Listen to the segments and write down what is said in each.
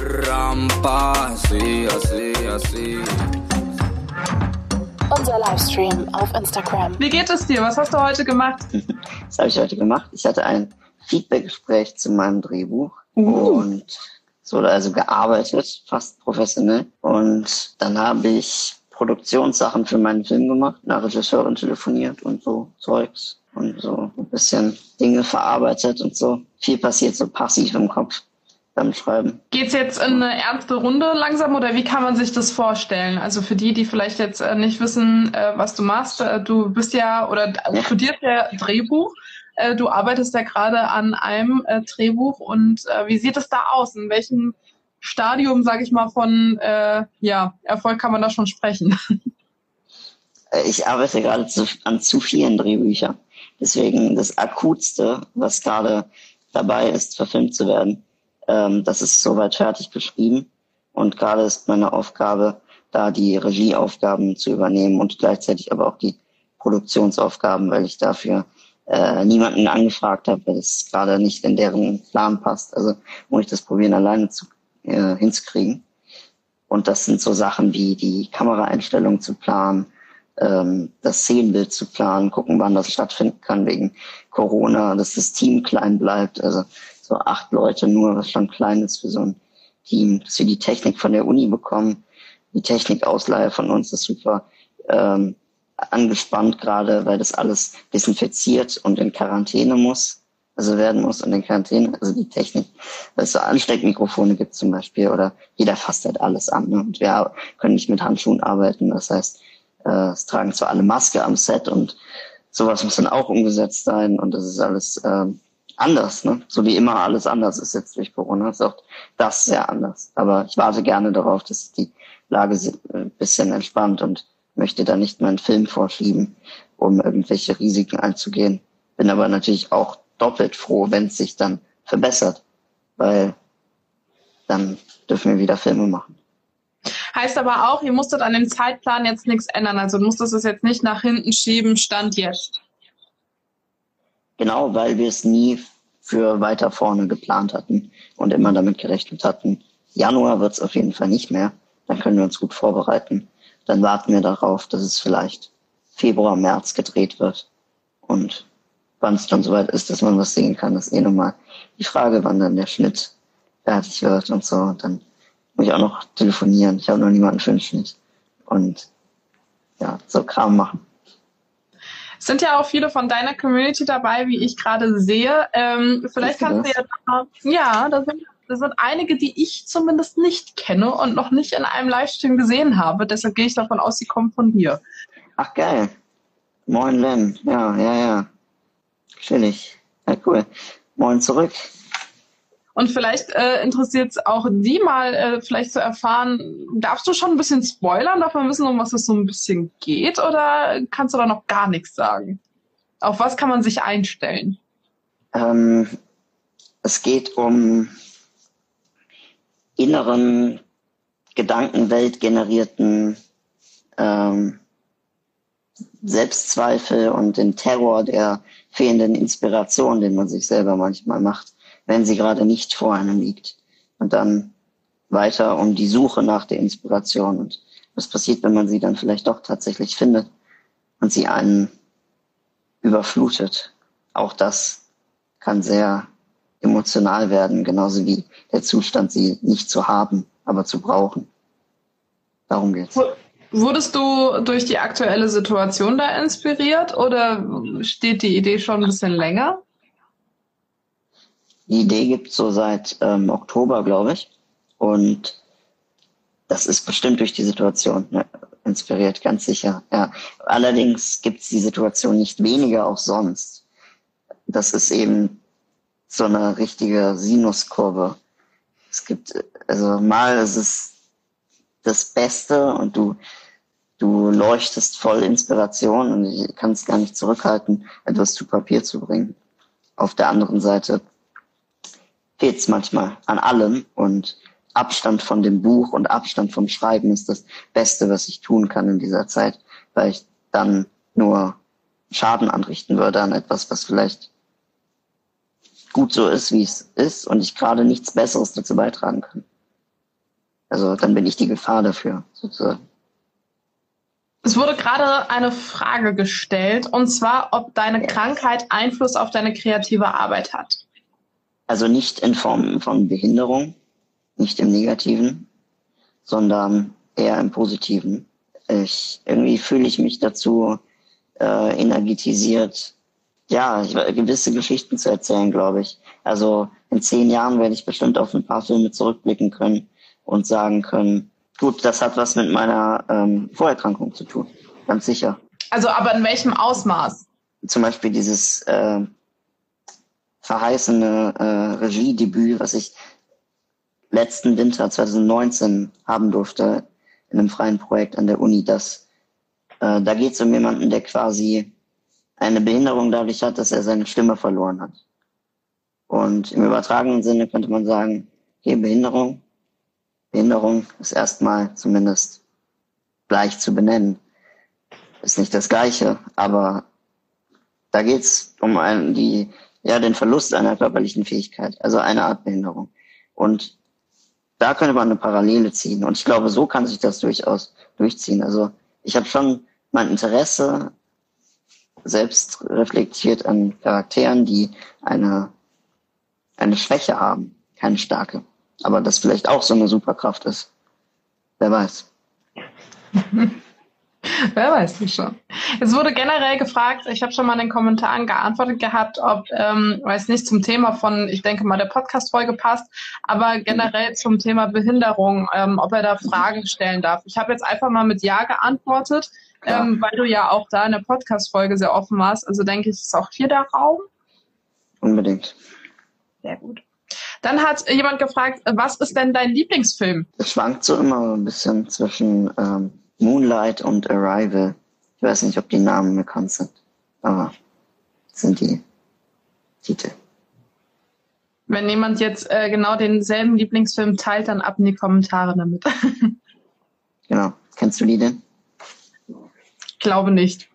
Rampa, así, así, así. Unser Livestream auf Instagram. Wie geht es dir? Was hast du heute gemacht? Was habe ich heute gemacht? Ich hatte ein Feedbackgespräch zu meinem Drehbuch uh. und es wurde also gearbeitet, fast professionell. Und dann habe ich Produktionssachen für meinen Film gemacht, nach Regisseurin telefoniert und so Zeugs und so ein bisschen Dinge verarbeitet und so. Viel passiert so passiv im Kopf beim Schreiben. Geht's jetzt in eine ernste Runde langsam oder wie kann man sich das vorstellen? Also für die, die vielleicht jetzt äh, nicht wissen, äh, was du machst, äh, du bist ja oder ja. studierst ja Drehbuch. Du arbeitest ja gerade an einem Drehbuch und wie sieht es da aus? In welchem Stadium, sage ich mal, von ja, Erfolg kann man da schon sprechen? Ich arbeite gerade an zu vielen Drehbüchern. Deswegen das Akutste, was gerade dabei ist, verfilmt zu werden, ähm, das ist soweit fertig geschrieben. Und gerade ist meine Aufgabe, da die Regieaufgaben zu übernehmen und gleichzeitig aber auch die Produktionsaufgaben, weil ich dafür äh, niemanden angefragt habe, weil es gerade nicht in deren Plan passt. Also muss ich das probieren, alleine zu, äh, hinzukriegen. Und das sind so Sachen wie die Kameraeinstellung zu planen, ähm, das Szenenbild zu planen, gucken, wann das stattfinden kann wegen Corona, dass das Team klein bleibt. Also so acht Leute nur, was schon klein ist für so ein Team, dass wir die Technik von der Uni bekommen. Die Technikausleihe von uns ist super ähm, angespannt gerade, weil das alles desinfiziert und in Quarantäne muss, also werden muss und in Quarantäne, also die Technik, weil es so Ansteckmikrofone gibt zum Beispiel oder jeder fasst halt alles an ne? und wir können nicht mit Handschuhen arbeiten, das heißt, äh, es tragen zwar alle Maske am Set und sowas muss dann auch umgesetzt sein und das ist alles ähm, anders, ne? So wie immer alles anders ist jetzt durch Corona, ist auch das sehr anders. Aber ich warte gerne darauf, dass die Lage ein äh, bisschen entspannt und möchte da nicht meinen Film vorschieben, um irgendwelche Risiken einzugehen. Bin aber natürlich auch doppelt froh, wenn es sich dann verbessert, weil dann dürfen wir wieder Filme machen. Heißt aber auch, ihr musstet an dem Zeitplan jetzt nichts ändern. Also du musstest es jetzt nicht nach hinten schieben, stand jetzt. Genau, weil wir es nie für weiter vorne geplant hatten und immer damit gerechnet hatten, Januar wird es auf jeden Fall nicht mehr. Dann können wir uns gut vorbereiten. Dann warten wir darauf, dass es vielleicht Februar, März gedreht wird. Und wann es dann soweit ist, dass man was sehen kann, ist eh nochmal die Frage, wann dann der Schnitt fertig wird und so. Und dann muss ich auch noch telefonieren. Ich habe noch niemanden für den Schnitt. Und ja, so Kram machen. Es sind ja auch viele von deiner Community dabei, wie ich gerade sehe. Ähm, vielleicht kannst du ja, ja, da sind, da sind einige, die ich zumindest nicht kenne und noch nicht in einem Livestream gesehen habe. Deshalb gehe ich davon aus, sie kommen von dir. Ach geil. Moin Len. Ja, ja, ja. Chillig. Ja, cool. Moin zurück. Und vielleicht äh, interessiert es auch die mal, äh, vielleicht zu erfahren, darfst du schon ein bisschen spoilern? Darf man wissen, um was es so ein bisschen geht? Oder kannst du da noch gar nichts sagen? Auf was kann man sich einstellen? Ähm, es geht um inneren, Gedankenwelt generierten ähm, Selbstzweifel und den Terror der fehlenden Inspiration, den man sich selber manchmal macht wenn sie gerade nicht vor einem liegt. Und dann weiter um die Suche nach der Inspiration. Und was passiert, wenn man sie dann vielleicht doch tatsächlich findet und sie einen überflutet? Auch das kann sehr emotional werden, genauso wie der Zustand, sie nicht zu haben, aber zu brauchen. Darum geht's. Wurdest du durch die aktuelle Situation da inspiriert oder steht die Idee schon ein bisschen länger? Die Idee gibt so seit ähm, Oktober, glaube ich. Und das ist bestimmt durch die Situation ne, inspiriert, ganz sicher. Ja. Allerdings gibt es die Situation nicht weniger auch sonst. Das ist eben so eine richtige Sinuskurve. Es gibt, also mal ist es das Beste und du, du leuchtest voll Inspiration und ich kann es gar nicht zurückhalten, etwas zu Papier zu bringen. Auf der anderen Seite fehlt es manchmal an allem und Abstand von dem Buch und Abstand vom Schreiben ist das Beste, was ich tun kann in dieser Zeit, weil ich dann nur Schaden anrichten würde an etwas, was vielleicht gut so ist, wie es ist und ich gerade nichts Besseres dazu beitragen kann. Also dann bin ich die Gefahr dafür, sozusagen. Es wurde gerade eine Frage gestellt, und zwar, ob deine Krankheit Einfluss auf deine kreative Arbeit hat. Also nicht in Form von Behinderung, nicht im Negativen, sondern eher im Positiven. Ich, irgendwie fühle ich mich dazu äh, energetisiert, ja, gewisse Geschichten zu erzählen, glaube ich. Also in zehn Jahren werde ich bestimmt auf ein paar Filme zurückblicken können und sagen können, gut, das hat was mit meiner ähm, Vorerkrankung zu tun, ganz sicher. Also aber in welchem Ausmaß? Zum Beispiel dieses äh, verheißene äh, Regiedebüt, was ich letzten Winter 2019 haben durfte in einem freien Projekt an der Uni. Das, äh, da geht es um jemanden, der quasi eine Behinderung dadurch hat, dass er seine Stimme verloren hat. Und im übertragenen Sinne könnte man sagen, okay, Behinderung, Behinderung ist erstmal zumindest gleich zu benennen. Ist nicht das Gleiche, aber da geht's um einen, die, ja, den Verlust einer körperlichen Fähigkeit, also eine Art Behinderung. Und da könnte man eine Parallele ziehen. Und ich glaube, so kann sich das durchaus durchziehen. Also ich habe schon mein Interesse selbst reflektiert an Charakteren, die eine, eine Schwäche haben, keine starke. Aber das vielleicht auch so eine Superkraft ist. Wer weiß. Wer weiß nicht schon. Es wurde generell gefragt, ich habe schon mal in den Kommentaren geantwortet gehabt, ob, ähm, weiß nicht, zum Thema von, ich denke mal, der Podcast-Folge passt, aber generell zum Thema Behinderung, ähm, ob er da Fragen stellen darf. Ich habe jetzt einfach mal mit Ja geantwortet, ja. Ähm, weil du ja auch da in der Podcast-Folge sehr offen warst. Also denke ich, ist auch hier der Raum. Unbedingt. Sehr gut. Dann hat jemand gefragt, was ist denn dein Lieblingsfilm? Es schwankt so immer ein bisschen zwischen ähm, Moonlight und Arrival. Ich weiß nicht, ob die Namen bekannt sind, aber sind die Titel. Wenn jemand jetzt äh, genau denselben Lieblingsfilm teilt, dann ab in die Kommentare damit. genau. Kennst du die denn? Ich glaube nicht.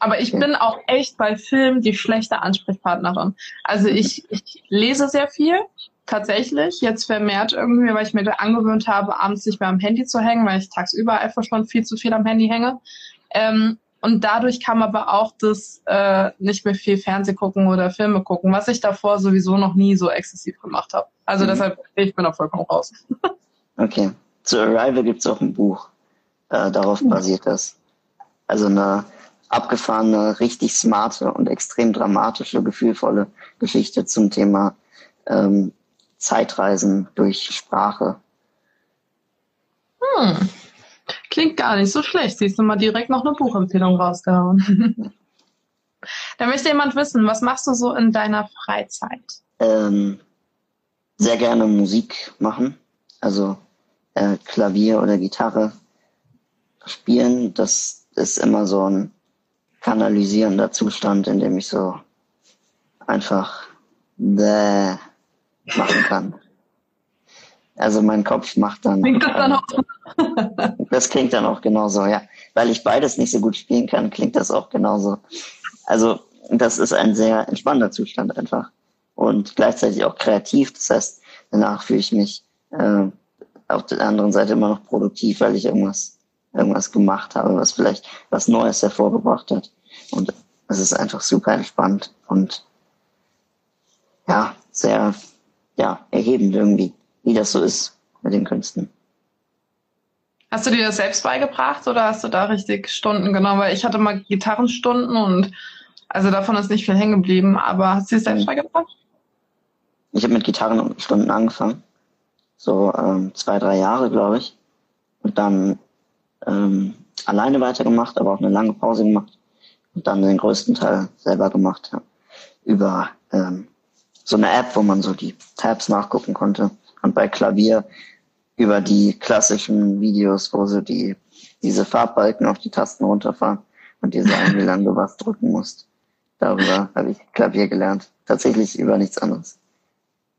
Aber ich bin auch echt bei Filmen die schlechte Ansprechpartnerin. Also ich, ich lese sehr viel, tatsächlich. Jetzt vermehrt irgendwie, weil ich mir da angewöhnt habe, abends nicht mehr am Handy zu hängen, weil ich tagsüber einfach schon viel zu viel am Handy hänge. Ähm, und dadurch kam aber auch das äh, nicht mehr viel Fernseh gucken oder Filme gucken, was ich davor sowieso noch nie so exzessiv gemacht habe. Also mhm. deshalb, ich bin da vollkommen raus. okay. Zu Arrival gibt es auch ein Buch. Äh, darauf basiert das. Also eine abgefahrene, richtig smarte und extrem dramatische, gefühlvolle Geschichte zum Thema ähm, Zeitreisen durch Sprache. Hm. Klingt gar nicht so schlecht. Siehst du mal direkt noch eine Buchempfehlung rausgehauen. da möchte jemand wissen, was machst du so in deiner Freizeit? Ähm, sehr gerne Musik machen. Also äh, Klavier oder Gitarre spielen. Das ist immer so ein kanalisierender Zustand, in dem ich so einfach bäh machen kann. Also mein Kopf macht dann. Klingt das dann auch? das klingt dann auch genauso, ja. Weil ich beides nicht so gut spielen kann, klingt das auch genauso. Also das ist ein sehr entspannter Zustand einfach und gleichzeitig auch kreativ. Das heißt, danach fühle ich mich äh, auf der anderen Seite immer noch produktiv, weil ich irgendwas irgendwas gemacht habe, was vielleicht was Neues hervorgebracht hat. Und es ist einfach super entspannt und ja, sehr ja, erhebend irgendwie, wie das so ist mit den Künsten. Hast du dir das selbst beigebracht oder hast du da richtig Stunden genommen? Weil ich hatte mal Gitarrenstunden und also davon ist nicht viel hängen geblieben, aber hast du dir selbst mhm. beigebracht? Ich habe mit Gitarrenstunden angefangen. So ähm, zwei, drei Jahre, glaube ich. Und dann ähm, alleine weitergemacht, aber auch eine lange Pause gemacht. Und dann den größten Teil selber gemacht. Ja. Über ähm, so eine App, wo man so die Tabs nachgucken konnte. Und bei Klavier über die klassischen Videos, wo so die, diese Farbbalken auf die Tasten runterfahren und dir sagen, wie lange du was drücken musst. Darüber habe ich Klavier gelernt. Tatsächlich über nichts anderes.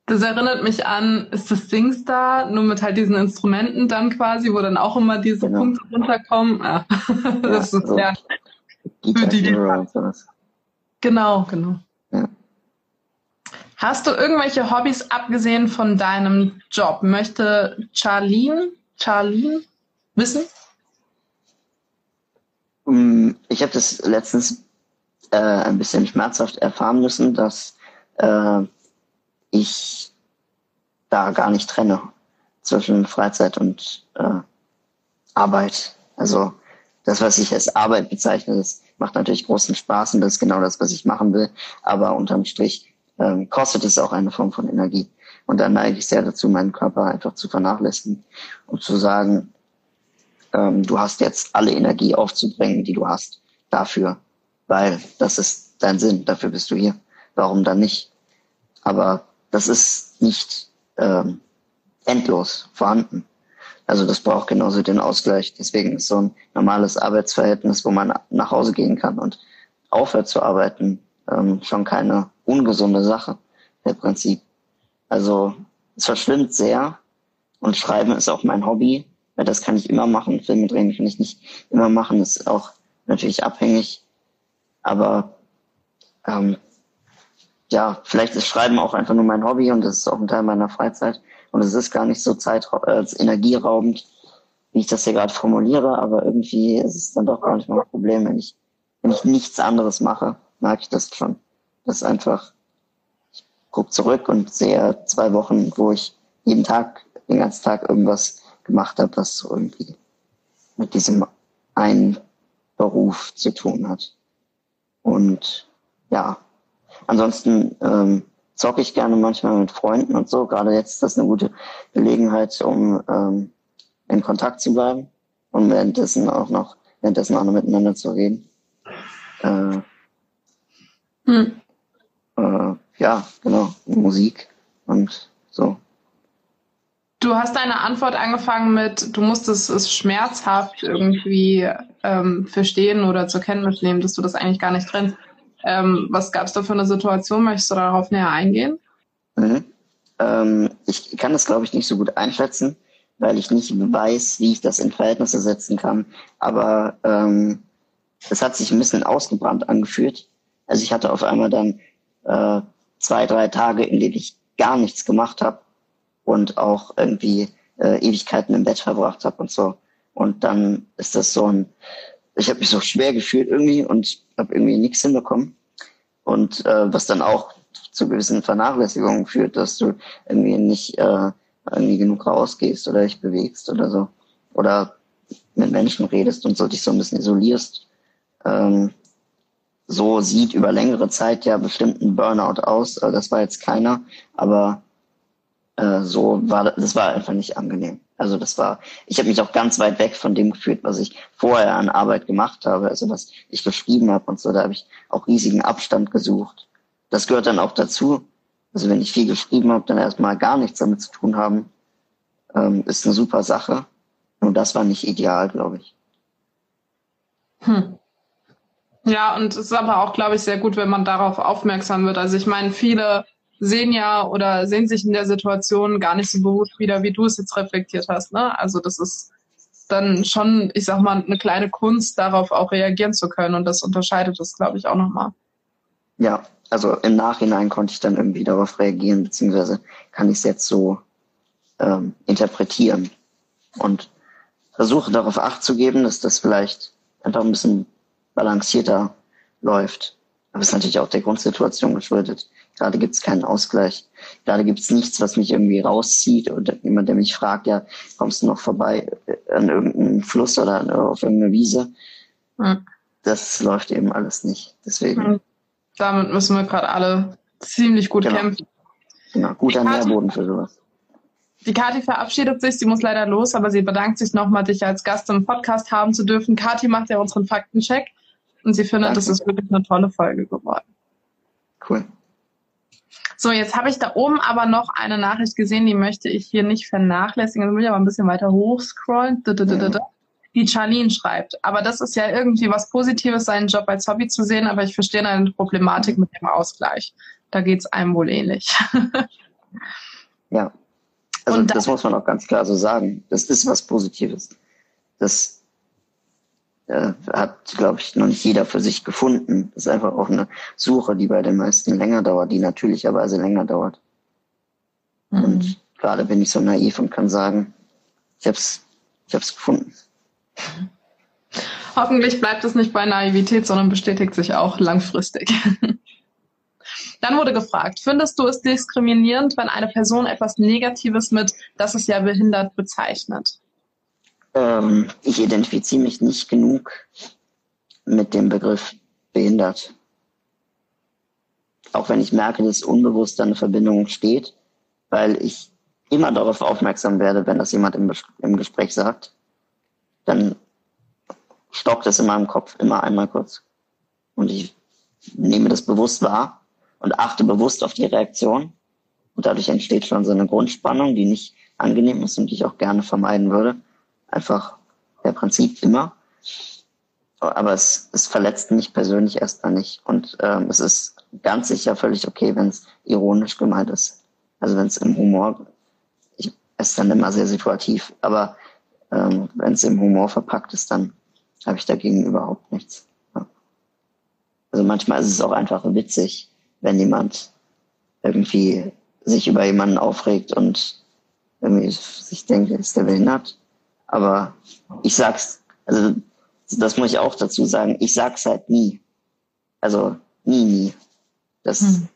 Das erinnert mich an, ist das SingStar, nur mit halt diesen Instrumenten dann quasi, wo dann auch immer diese genau. Punkte runterkommen. Ja. das ja, ist so ja. Für die, die Genau, genau. Ja. Hast du irgendwelche Hobbys abgesehen von deinem Job? Möchte Charlene, Charlene wissen? Mm, ich habe das letztens äh, ein bisschen schmerzhaft erfahren müssen, dass äh, ich da gar nicht trenne zwischen Freizeit und äh, Arbeit. Also das, was ich als Arbeit bezeichne, das macht natürlich großen Spaß und das ist genau das, was ich machen will. Aber unterm Strich ähm, kostet es auch eine Form von Energie. Und dann neige ich sehr dazu, meinen Körper einfach zu vernachlässigen und zu sagen, ähm, du hast jetzt alle Energie aufzubringen, die du hast, dafür, weil das ist dein Sinn, dafür bist du hier. Warum dann nicht? Aber das ist nicht ähm, endlos vorhanden. Also das braucht genauso den Ausgleich. Deswegen ist so ein normales Arbeitsverhältnis, wo man nach Hause gehen kann und aufhört zu arbeiten, ähm, schon keine ungesunde Sache im Prinzip. Also es verschwimmt sehr und Schreiben ist auch mein Hobby. Weil das kann ich immer machen. Filme drehen kann ich nicht immer machen. Das ist auch natürlich abhängig. Aber ähm, ja, vielleicht ist Schreiben auch einfach nur mein Hobby und das ist auch ein Teil meiner Freizeit. Und es ist gar nicht so zeit äh, energieraubend, wie ich das hier gerade formuliere, aber irgendwie ist es dann doch manchmal ein Problem, wenn ich, wenn ich nichts anderes mache, merke ich das schon. Das ist einfach, ich gucke zurück und sehe zwei Wochen, wo ich jeden Tag, den ganzen Tag irgendwas gemacht habe, was irgendwie mit diesem einen Beruf zu tun hat. Und ja, ansonsten ähm, zocke ich gerne manchmal mit Freunden und so. Gerade jetzt ist das eine gute Gelegenheit, um ähm, in Kontakt zu bleiben und währenddessen auch noch währenddessen auch noch miteinander zu reden. Äh, hm. äh, ja, genau, Musik und so. Du hast deine Antwort angefangen mit, du musstest es schmerzhaft irgendwie ähm, verstehen oder zur Kenntnis nehmen, dass du das eigentlich gar nicht trennst. Ähm, was gab es da für eine Situation? Möchtest du darauf näher eingehen? Mhm. Ähm, ich kann das, glaube ich, nicht so gut einschätzen, weil ich nicht weiß, wie ich das in Verhältnisse setzen kann. Aber ähm, es hat sich ein bisschen ausgebrannt angefühlt. Also ich hatte auf einmal dann äh, zwei, drei Tage, in denen ich gar nichts gemacht habe und auch irgendwie äh, Ewigkeiten im Bett verbracht habe und so. Und dann ist das so ein, ich habe mich so schwer gefühlt irgendwie und habe irgendwie nichts hinbekommen. Und äh, was dann auch zu gewissen Vernachlässigungen führt, dass du irgendwie nicht äh, irgendwie genug rausgehst oder dich bewegst oder so. Oder mit Menschen redest und so dich so ein bisschen isolierst. Ähm, so sieht über längere Zeit ja bestimmt ein Burnout aus. Äh, das war jetzt keiner, aber äh, so war das war einfach nicht angenehm. Also das war, ich habe mich auch ganz weit weg von dem gefühlt, was ich vorher an Arbeit gemacht habe, also was ich geschrieben habe und so, da habe ich auch riesigen Abstand gesucht. Das gehört dann auch dazu. Also wenn ich viel geschrieben habe, dann erstmal gar nichts damit zu tun haben, ähm, ist eine super Sache. Und das war nicht ideal, glaube ich. Hm. Ja, und es ist aber auch, glaube ich, sehr gut, wenn man darauf aufmerksam wird. Also ich meine, viele sehen ja oder sehen sich in der Situation gar nicht so bewusst wieder, wie du es jetzt reflektiert hast. Ne? Also das ist dann schon, ich sag mal, eine kleine Kunst, darauf auch reagieren zu können. Und das unterscheidet es, glaube ich, auch nochmal. Ja, also im Nachhinein konnte ich dann irgendwie darauf reagieren, beziehungsweise kann ich es jetzt so ähm, interpretieren und versuche darauf Acht zu geben, dass das vielleicht einfach ein bisschen balancierter läuft. Aber es ist natürlich auch der Grundsituation geschuldet. Gerade gibt es keinen Ausgleich. Gerade gibt es nichts, was mich irgendwie rauszieht oder jemand, der mich fragt, ja, kommst du noch vorbei an irgendeinem Fluss oder auf irgendeiner Wiese? Mhm. Das läuft eben alles nicht. Deswegen. Mhm. Damit müssen wir gerade alle ziemlich gut genau. kämpfen. Genau, guter Nährboden für sowas. Die Kathi verabschiedet sich, sie muss leider los, aber sie bedankt sich nochmal, dich als Gast im Podcast haben zu dürfen. Kathi macht ja unseren Faktencheck und sie findet, Danke. das ist wirklich eine tolle Folge geworden. Cool. So, jetzt habe ich da oben aber noch eine Nachricht gesehen, die möchte ich hier nicht vernachlässigen. Jetzt muss ich aber ein bisschen weiter hochscrollen. Die Charlene schreibt. Aber das ist ja irgendwie was Positives, seinen Job als Hobby zu sehen, aber ich verstehe eine Problematik mit dem Ausgleich. Da geht es einem wohl ähnlich. ja. Also das muss man auch ganz klar so sagen. Das ist was Positives. Das äh, hat, glaube ich, noch nicht jeder für sich gefunden. Das ist einfach auch eine Suche, die bei den meisten länger dauert, die natürlicherweise länger dauert. Mhm. Und gerade bin ich so naiv und kann sagen, ich habe es ich hab's gefunden. Hoffentlich bleibt es nicht bei Naivität, sondern bestätigt sich auch langfristig. Dann wurde gefragt, findest du es diskriminierend, wenn eine Person etwas Negatives mit, das ist ja behindert, bezeichnet? Ähm, ich identifiziere mich nicht genug mit dem Begriff behindert. Auch wenn ich merke, dass unbewusst eine Verbindung steht, weil ich immer darauf aufmerksam werde, wenn das jemand im, im Gespräch sagt, dann stockt es in meinem Kopf immer einmal kurz. Und ich nehme das bewusst wahr und achte bewusst auf die Reaktion. Und dadurch entsteht schon so eine Grundspannung, die nicht angenehm ist und die ich auch gerne vermeiden würde einfach per Prinzip immer. Aber es, es verletzt mich persönlich erstmal nicht. Und ähm, es ist ganz sicher völlig okay, wenn es ironisch gemeint ist. Also wenn es im Humor, ich, es ist dann immer sehr situativ, aber ähm, wenn es im Humor verpackt ist, dann habe ich dagegen überhaupt nichts. Ja. Also manchmal ist es auch einfach witzig, wenn jemand irgendwie sich über jemanden aufregt und irgendwie sich denkt, ist der behindert? Aber ich sag's, also das muss ich auch dazu sagen, ich sag's halt nie. Also nie, nie. Das, hm.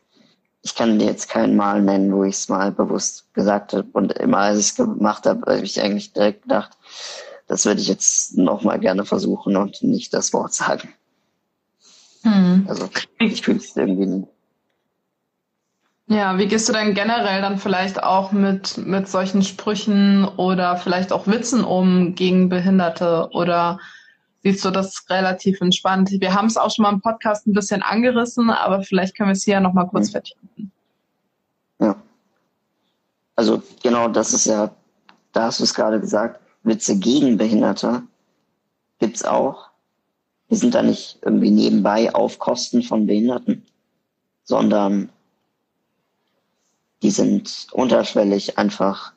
Ich kann dir jetzt kein Mal nennen, wo ich es mal bewusst gesagt habe. Und immer als ich es gemacht habe, habe ich eigentlich direkt gedacht, das würde ich jetzt nochmal gerne versuchen und nicht das Wort sagen. Hm. Also ich fühle es irgendwie nie. Ja, wie gehst du denn generell dann vielleicht auch mit, mit solchen Sprüchen oder vielleicht auch Witzen um gegen Behinderte oder siehst du das relativ entspannt? Wir haben es auch schon mal im Podcast ein bisschen angerissen, aber vielleicht können wir es hier ja nochmal kurz mhm. vertiefen. Ja. Also genau das ist ja, da hast du es gerade gesagt, Witze gegen Behinderte gibt's auch. Wir sind da nicht irgendwie nebenbei auf Kosten von Behinderten, sondern die sind unterschwellig einfach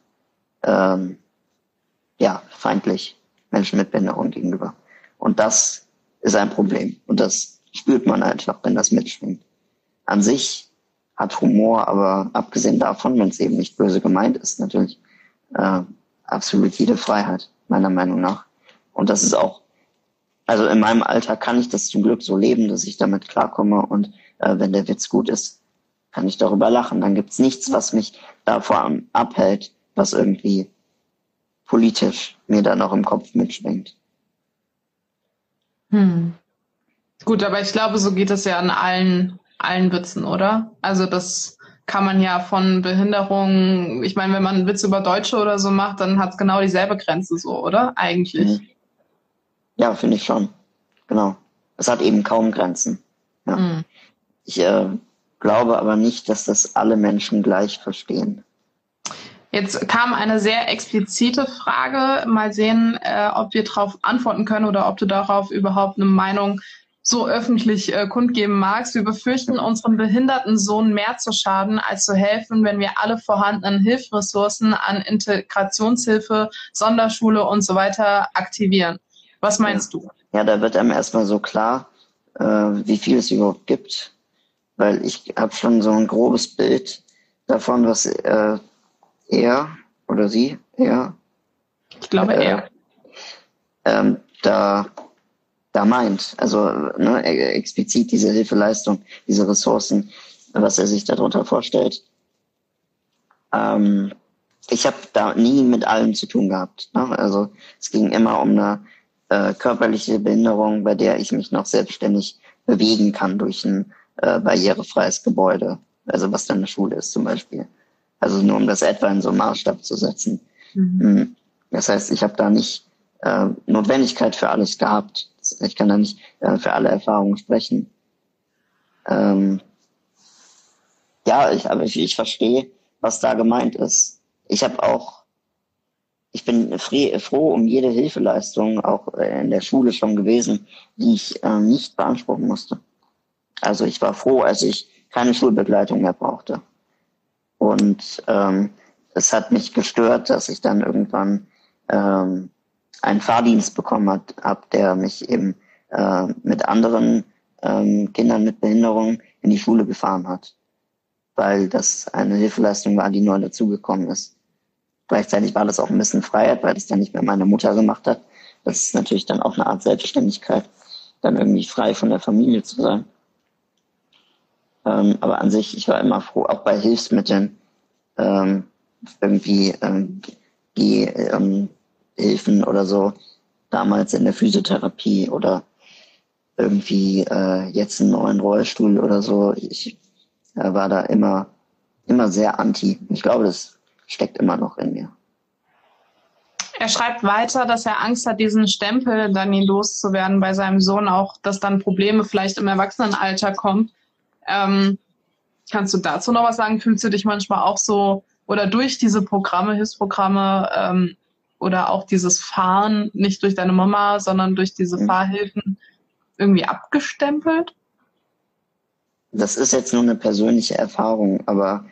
ähm, ja feindlich Menschen mit Behinderung gegenüber. Und das ist ein Problem. Und das spürt man einfach, wenn das mitschwingt. An sich hat Humor, aber abgesehen davon, wenn es eben nicht böse gemeint ist, natürlich äh, absolut jede Freiheit, meiner Meinung nach. Und das ist auch, also in meinem Alter kann ich das zum Glück so leben, dass ich damit klarkomme und äh, wenn der Witz gut ist, kann ich darüber lachen. Dann gibt's nichts, was mich davon abhält, was irgendwie politisch mir dann auch im Kopf mitschwingt. Hm. Gut, aber ich glaube, so geht es ja an allen, allen Witzen, oder? Also das kann man ja von Behinderung, ich meine, wenn man einen Witz über Deutsche oder so macht, dann hat's genau dieselbe Grenze so, oder? Eigentlich. Mhm. Ja, finde ich schon. Genau. Es hat eben kaum Grenzen. Ja. Hm. Ich äh, glaube aber nicht, dass das alle Menschen gleich verstehen. Jetzt kam eine sehr explizite Frage. Mal sehen, äh, ob wir darauf antworten können oder ob du darauf überhaupt eine Meinung so öffentlich äh, kundgeben magst. Wir befürchten, unserem behinderten Sohn mehr zu schaden, als zu helfen, wenn wir alle vorhandenen Hilfsressourcen an Integrationshilfe, Sonderschule und so weiter aktivieren. Was meinst ja. du? Ja, da wird einem erstmal so klar, äh, wie viel es überhaupt gibt weil ich habe schon so ein grobes Bild davon, was äh, er oder sie, er, ich glaube äh, er, ähm, da da meint, also ne, explizit diese Hilfeleistung, diese Ressourcen, was er sich darunter vorstellt. Ähm, ich habe da nie mit allem zu tun gehabt. Ne? Also es ging immer um eine äh, körperliche Behinderung, bei der ich mich noch selbstständig bewegen kann durch ein äh, barrierefreies Gebäude, also was dann eine Schule ist zum Beispiel. Also nur um das etwa in so einen Maßstab zu setzen. Mhm. Hm. Das heißt, ich habe da nicht äh, Notwendigkeit für alles gehabt. Ich kann da nicht äh, für alle Erfahrungen sprechen. Ähm, ja, ich, aber ich, ich verstehe, was da gemeint ist. Ich habe auch, ich bin froh um jede Hilfeleistung, auch in der Schule schon gewesen, die ich äh, nicht beanspruchen musste. Also ich war froh, als ich keine Schulbegleitung mehr brauchte. Und ähm, es hat mich gestört, dass ich dann irgendwann ähm, einen Fahrdienst bekommen hat, hab, der mich eben äh, mit anderen ähm, Kindern mit Behinderung in die Schule gefahren hat, weil das eine Hilfeleistung war, die neu dazugekommen ist. Gleichzeitig war das auch ein bisschen Freiheit, weil das dann nicht mehr meine Mutter gemacht hat. Das ist natürlich dann auch eine Art Selbstständigkeit, dann irgendwie frei von der Familie zu sein. Ähm, aber an sich, ich war immer froh, auch bei Hilfsmitteln, ähm, irgendwie ähm, die ähm, Hilfen oder so, damals in der Physiotherapie oder irgendwie äh, jetzt einen neuen Rollstuhl oder so. Ich äh, war da immer, immer sehr anti. Ich glaube, das steckt immer noch in mir. Er schreibt weiter, dass er Angst hat, diesen Stempel dann nie loszuwerden bei seinem Sohn, auch dass dann Probleme vielleicht im Erwachsenenalter kommen. Ähm, kannst du dazu noch was sagen? Fühlst du dich manchmal auch so oder durch diese Programme, Hilfsprogramme ähm, oder auch dieses Fahren, nicht durch deine Mama, sondern durch diese mhm. Fahrhilfen irgendwie abgestempelt? Das ist jetzt nur eine persönliche Erfahrung, aber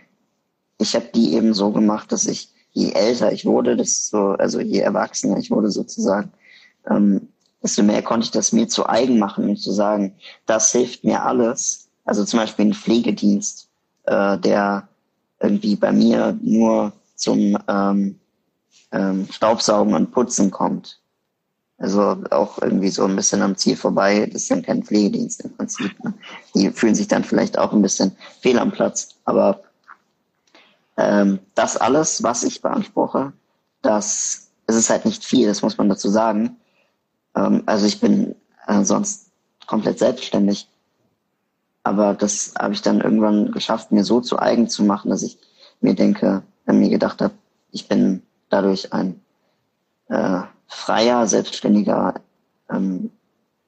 ich habe die eben so gemacht, dass ich, je älter ich wurde, desto, also je erwachsener ich wurde sozusagen, ähm, desto mehr konnte ich das mir zu eigen machen und zu sagen, das hilft mir alles. Also zum Beispiel ein Pflegedienst, äh, der irgendwie bei mir nur zum ähm, ähm, Staubsaugen und Putzen kommt. Also auch irgendwie so ein bisschen am Ziel vorbei. Das ist dann kein Pflegedienst im Prinzip. Ne? Die fühlen sich dann vielleicht auch ein bisschen fehl am Platz. Aber ähm, das alles, was ich beanspruche, das es ist halt nicht viel, das muss man dazu sagen. Ähm, also ich bin äh, sonst komplett selbstständig. Aber das habe ich dann irgendwann geschafft, mir so zu eigen zu machen, dass ich mir denke, mir gedacht habe, ich bin dadurch ein äh, freier, selbstständiger, ähm,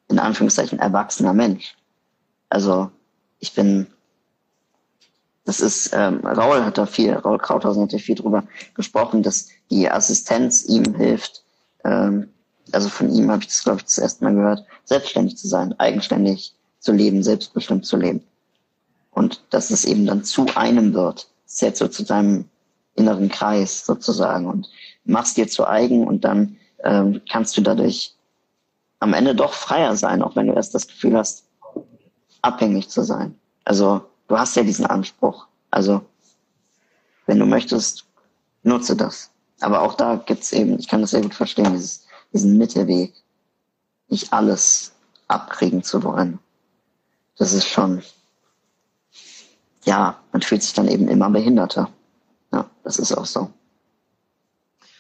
in Anführungszeichen erwachsener Mensch. Also ich bin, das ist, ähm, Raul hat da viel, Raul Krauthausen hat da viel drüber gesprochen, dass die Assistenz ihm hilft, ähm, also von ihm habe ich das, glaube ich, das erste Mal gehört, selbstständig zu sein, eigenständig zu leben, selbstbestimmt zu leben. Und dass es eben dann zu einem wird, zählt so zu deinem inneren Kreis sozusagen und machst dir zu eigen und dann ähm, kannst du dadurch am Ende doch freier sein, auch wenn du erst das Gefühl hast, abhängig zu sein. Also du hast ja diesen Anspruch. Also wenn du möchtest, nutze das. Aber auch da gibt's eben, ich kann das sehr gut verstehen, dieses, diesen Mittelweg, nicht alles abkriegen zu wollen das ist schon, ja, man fühlt sich dann eben immer behinderter. Ja, das ist auch so.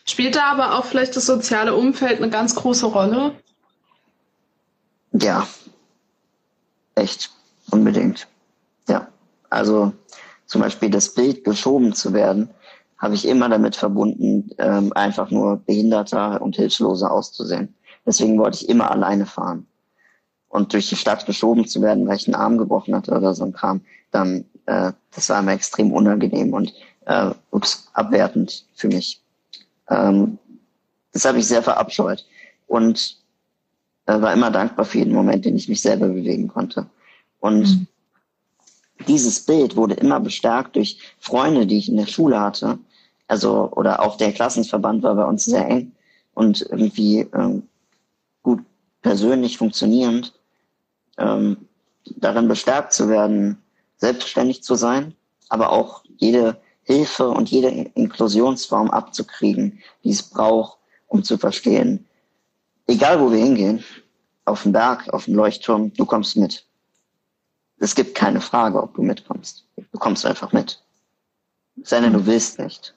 Spielt da aber auch vielleicht das soziale Umfeld eine ganz große Rolle? Ja, echt, unbedingt. Ja, also zum Beispiel das Bild geschoben zu werden, habe ich immer damit verbunden, ähm, einfach nur behinderter und hilfloser auszusehen. Deswegen wollte ich immer alleine fahren und durch die Stadt geschoben zu werden, weil ich einen Arm gebrochen hatte oder so ein Kram, dann äh, das war mir extrem unangenehm und äh, ups, abwertend für mich. Ähm, das habe ich sehr verabscheut und äh, war immer dankbar für jeden Moment, den ich mich selber bewegen konnte. Und mhm. dieses Bild wurde immer bestärkt durch Freunde, die ich in der Schule hatte. Also, oder auch der Klassenverband war bei uns sehr eng und irgendwie äh, gut persönlich funktionierend ähm, darin bestärkt zu werden, selbstständig zu sein, aber auch jede Hilfe und jede Inklusionsform abzukriegen, die es braucht, um zu verstehen, egal wo wir hingehen, auf den Berg, auf den Leuchtturm, du kommst mit. Es gibt keine Frage, ob du mitkommst. Du kommst einfach mit. Sei denn, du willst nicht.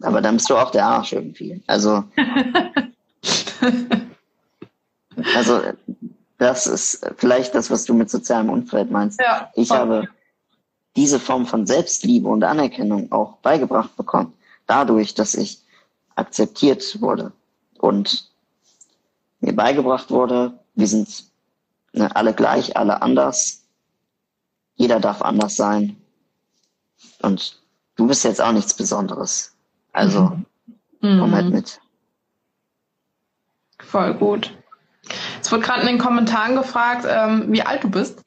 Aber dann bist du auch der Arsch irgendwie. Also, also das ist vielleicht das, was du mit sozialem Umfeld meinst. Ja, ich habe diese Form von Selbstliebe und Anerkennung auch beigebracht bekommen, dadurch, dass ich akzeptiert wurde und mir beigebracht wurde, wir sind ne, alle gleich, alle anders, jeder darf anders sein Und du bist jetzt auch nichts Besonderes. Also mhm. komm halt mit. Voll gut. Es wurde gerade in den Kommentaren gefragt, ähm, wie alt du bist.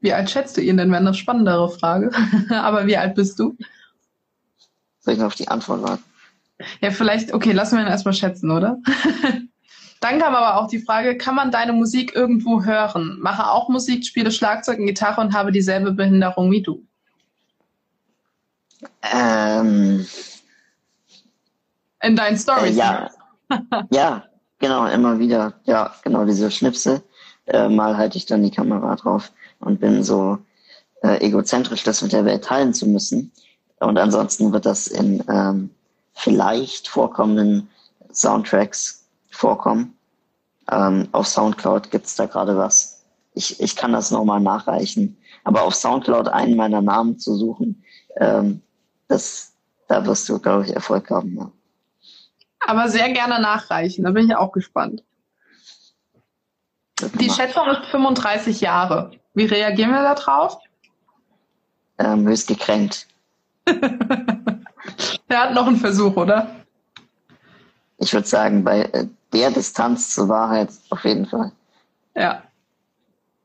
Wie alt schätzt du ihn denn? Wäre eine spannendere Frage. Aber wie alt bist du? Soll ich noch auf die Antwort warten? Ja, vielleicht, okay, lassen wir ihn erstmal schätzen, oder? Dann kam aber auch die Frage, kann man deine Musik irgendwo hören? Mache auch Musik, spiele Schlagzeug und Gitarre und habe dieselbe Behinderung wie du. Ähm, In deinen Stories? Äh, ja. ja, genau, immer wieder. Ja, genau, diese Schnipsel. Äh, mal halte ich dann die Kamera drauf und bin so äh, egozentrisch, das mit der Welt teilen zu müssen. Und ansonsten wird das in ähm, vielleicht vorkommenden Soundtracks vorkommen. Ähm, auf Soundcloud gibt's da gerade was. Ich, ich kann das nochmal nachreichen. Aber auf Soundcloud einen meiner Namen zu suchen, ähm, das, da wirst du, glaube ich, Erfolg haben. Ja. Aber sehr gerne nachreichen, da bin ich auch gespannt. Die Schätzung ist 35 Jahre. Wie reagieren wir da drauf? Ähm, höchst gekränkt. er hat noch einen Versuch, oder? Ich würde sagen, bei äh, der Distanz zur Wahrheit auf jeden Fall. Ja.